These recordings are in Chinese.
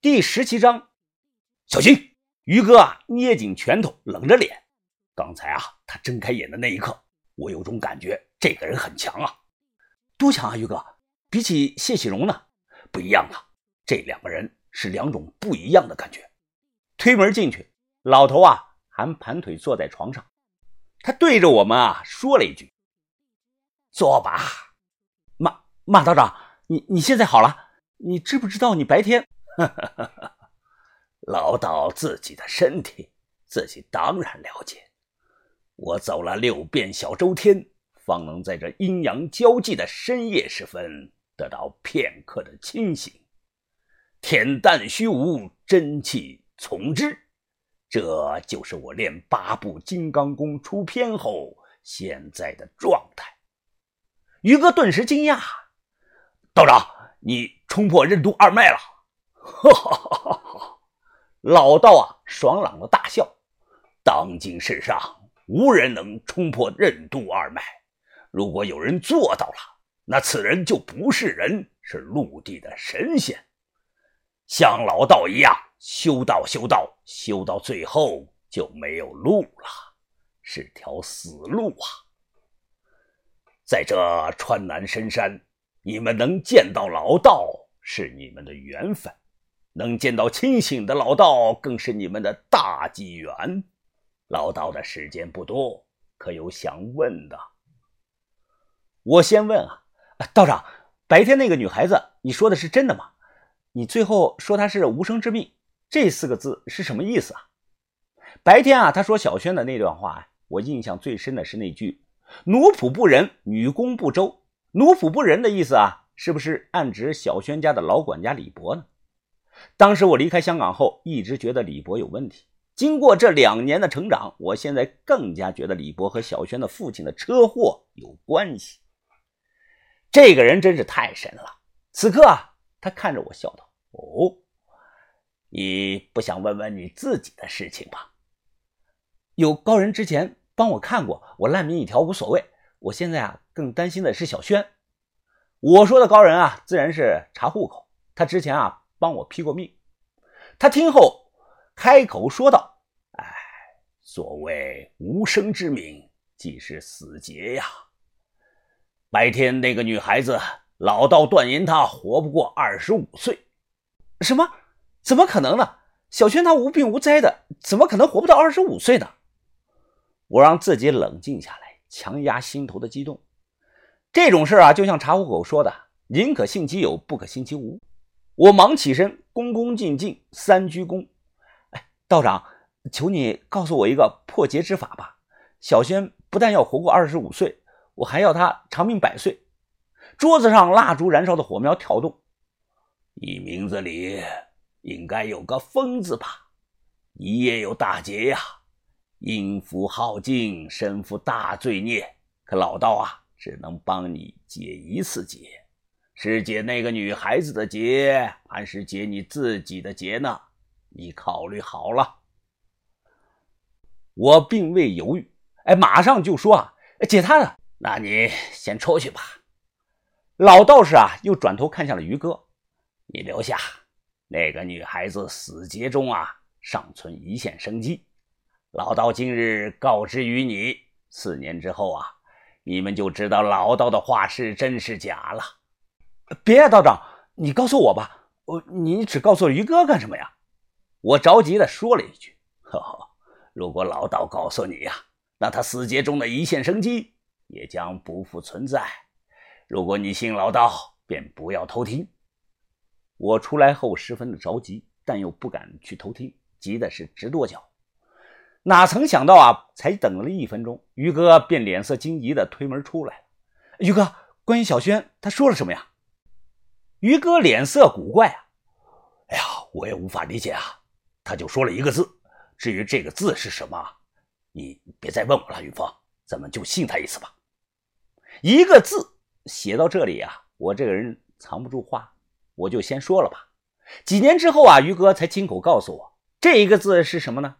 第十七章，小心！于哥啊，捏紧拳头，冷着脸。刚才啊，他睁开眼的那一刻，我有种感觉，这个人很强啊。多强啊，于哥！比起谢喜荣呢，不一样啊。这两个人是两种不一样的感觉。推门进去，老头啊，还盘腿坐在床上。他对着我们啊，说了一句：“坐吧。”马马道长，你你现在好了？你知不知道你白天？哈 老道自己的身体，自己当然了解。我走了六遍小周天，方能在这阴阳交际的深夜时分得到片刻的清醒。恬淡虚无，真气从之，这就是我练八部金刚功出片后现在的状态。于哥顿时惊讶：“道长，你冲破任督二脉了！”哈哈哈哈！老道啊，爽朗的大笑。当今世上无人能冲破任督二脉，如果有人做到了，那此人就不是人，是陆地的神仙。像老道一样修道，修道，修到最后就没有路了，是条死路啊！在这川南深山，你们能见到老道，是你们的缘分。能见到清醒的老道，更是你们的大机缘。老道的时间不多，可有想问的？我先问啊，道长，白天那个女孩子，你说的是真的吗？你最后说她是无生之命，这四个字是什么意思啊？白天啊，他说小轩的那段话，我印象最深的是那句“奴仆不仁，女工不周”。奴仆不仁的意思啊，是不是暗指小轩家的老管家李博呢？当时我离开香港后，一直觉得李博有问题。经过这两年的成长，我现在更加觉得李博和小轩的父亲的车祸有关系。这个人真是太神了。此刻啊，他看着我笑道：“哦，你不想问问你自己的事情吧？有高人之前帮我看过，我烂命一条无所谓。我现在啊，更担心的是小轩。我说的高人啊，自然是查户口。他之前啊。”帮我批过命，他听后开口说道：“哎，所谓无生之命，即是死劫呀。白天那个女孩子，老道断言她活不过二十五岁。什么？怎么可能呢？小轩她无病无灾的，怎么可能活不到二十五岁呢？”我让自己冷静下来，强压心头的激动。这种事啊，就像查户口说的：“宁可信其有，不可信其无。”我忙起身，恭恭敬敬三鞠躬。哎，道长，求你告诉我一个破劫之法吧。小轩不但要活过二十五岁，我还要他长命百岁。桌子上蜡烛燃烧的火苗跳动。你名字里应该有个“疯”字吧？你也有大劫呀，阴符耗尽，身负大罪孽。可老道啊，只能帮你解一次劫。是解那个女孩子的劫，还是解你自己的劫呢？你考虑好了。我并未犹豫，哎，马上就说啊，解他的。那你先出去吧。老道士啊，又转头看向了于哥，你留下。那个女孩子死劫中啊，尚存一线生机。老道今日告知于你，四年之后啊，你们就知道老道的话是真是假了。别啊，道长，你告诉我吧。我，你只告诉于哥干什么呀？我着急的说了一句：“呵呵，如果老道告诉你呀，那他死劫中的一线生机也将不复存在。如果你信老道，便不要偷听。”我出来后十分的着急，但又不敢去偷听，急的是直跺脚。哪曾想到啊，才等了一分钟，于哥便脸色惊疑的推门出来了。于哥，关于小轩，他说了什么呀？于哥脸色古怪啊！哎呀，我也无法理解啊！他就说了一个字，至于这个字是什么，你别再问我了，云峰，咱们就信他一次吧。一个字写到这里啊，我这个人藏不住话，我就先说了吧。几年之后啊，于哥才亲口告诉我，这一个字是什么呢？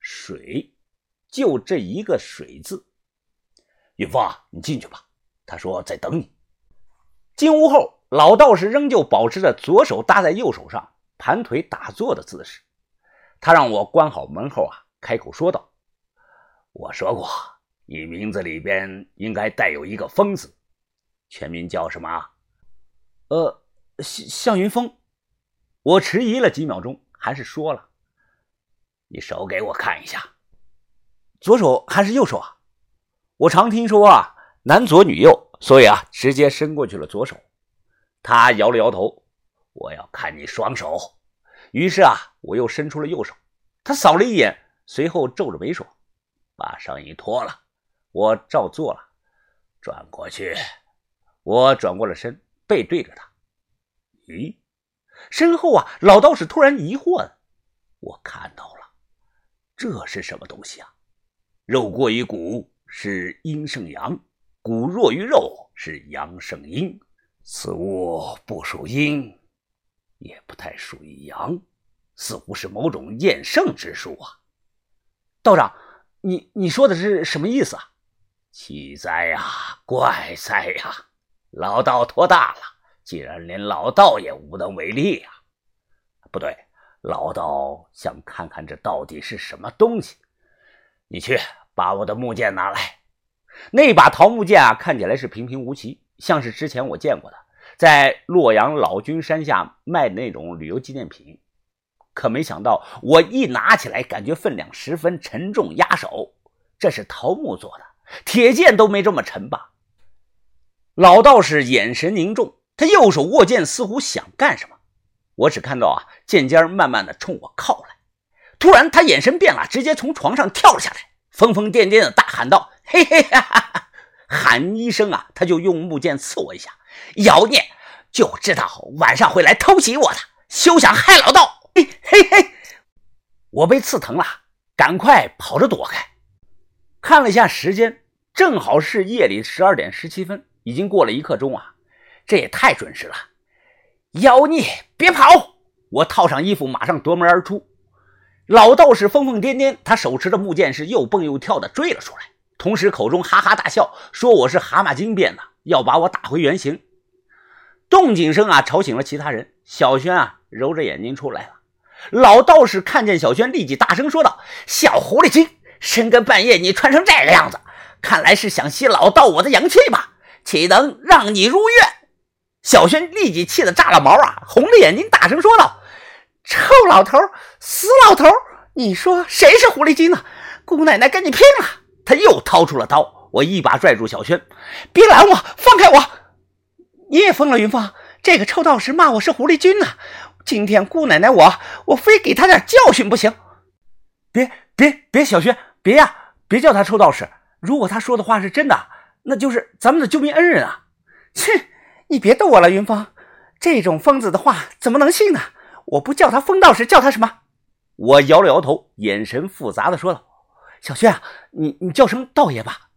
水，就这一个水字。云峰啊，你进去吧，他说在等你。进屋后。老道士仍旧保持着左手搭在右手上，盘腿打坐的姿势。他让我关好门后啊，开口说道：“我说过，你名字里边应该带有一个‘风’字，全名叫什么？”“呃，向向云峰。”我迟疑了几秒钟，还是说了：“你手给我看一下，左手还是右手啊？”我常听说啊，男左女右，所以啊，直接伸过去了左手。他摇了摇头：“我要看你双手。”于是啊，我又伸出了右手。他扫了一眼，随后皱着眉说：“把上衣脱了。”我照做了。转过去。我转过了身，背对着他。咦，身后啊，老道士突然疑惑了。我看到了，这是什么东西啊？肉过于骨是阴胜阳，骨弱于肉是阳胜阴。此物不属阴。也不太属于阳，似乎是某种验圣之术啊！道长，你你说的是什么意思啊？奇哉呀，怪哉呀！老道托大了，竟然连老道也无能为力呀！不对，老道想看看这到底是什么东西。你去把我的木剑拿来。那把桃木剑啊，看起来是平平无奇，像是之前我见过的。在洛阳老君山下卖的那种旅游纪念品，可没想到我一拿起来，感觉分量十分沉重压手。这是桃木做的，铁剑都没这么沉吧？老道士眼神凝重，他右手握剑，似乎想干什么。我只看到啊，剑尖慢慢的冲我靠来。突然，他眼神变了，直接从床上跳了下来，疯疯癫癫的大喊道：“嘿嘿哈哈！”喊一声啊，他就用木剑刺我一下。妖孽，就知道晚上会来偷袭我的，休想害老道！嘿嘿嘿，我被刺疼了，赶快跑着躲开。看了一下时间，正好是夜里十二点十七分，已经过了一刻钟啊，这也太准时了。妖孽，别跑！我套上衣服，马上夺门而出。老道士疯疯癫癫，他手持的木剑是又蹦又跳的追了出来，同时口中哈哈大笑，说我是蛤蟆精变的，要把我打回原形。动静声啊，吵醒了其他人。小轩啊，揉着眼睛出来了。老道士看见小轩，立即大声说道：“小狐狸精，深更半夜你穿成这个样子，看来是想吸老道我的阳气吧？岂能让你如愿？”小轩立即气得炸了毛啊，红着眼睛大声说道：“臭老头，死老头，你说谁是狐狸精呢？姑奶奶跟你拼了！”他又掏出了刀，我一把拽住小轩：“别拦我，放开我！”你也疯了，云芳！这个臭道士骂我是狐狸精呢。今天姑奶奶我我非给他点教训不行。别别别，小轩，别呀，别叫他臭道士。如果他说的话是真的，那就是咱们的救命恩人啊！切，你别逗我了，云芳。这种疯子的话怎么能信呢？我不叫他疯道士，叫他什么？我摇了摇头，眼神复杂的说道：“小轩啊，你你叫什么道爷吧。”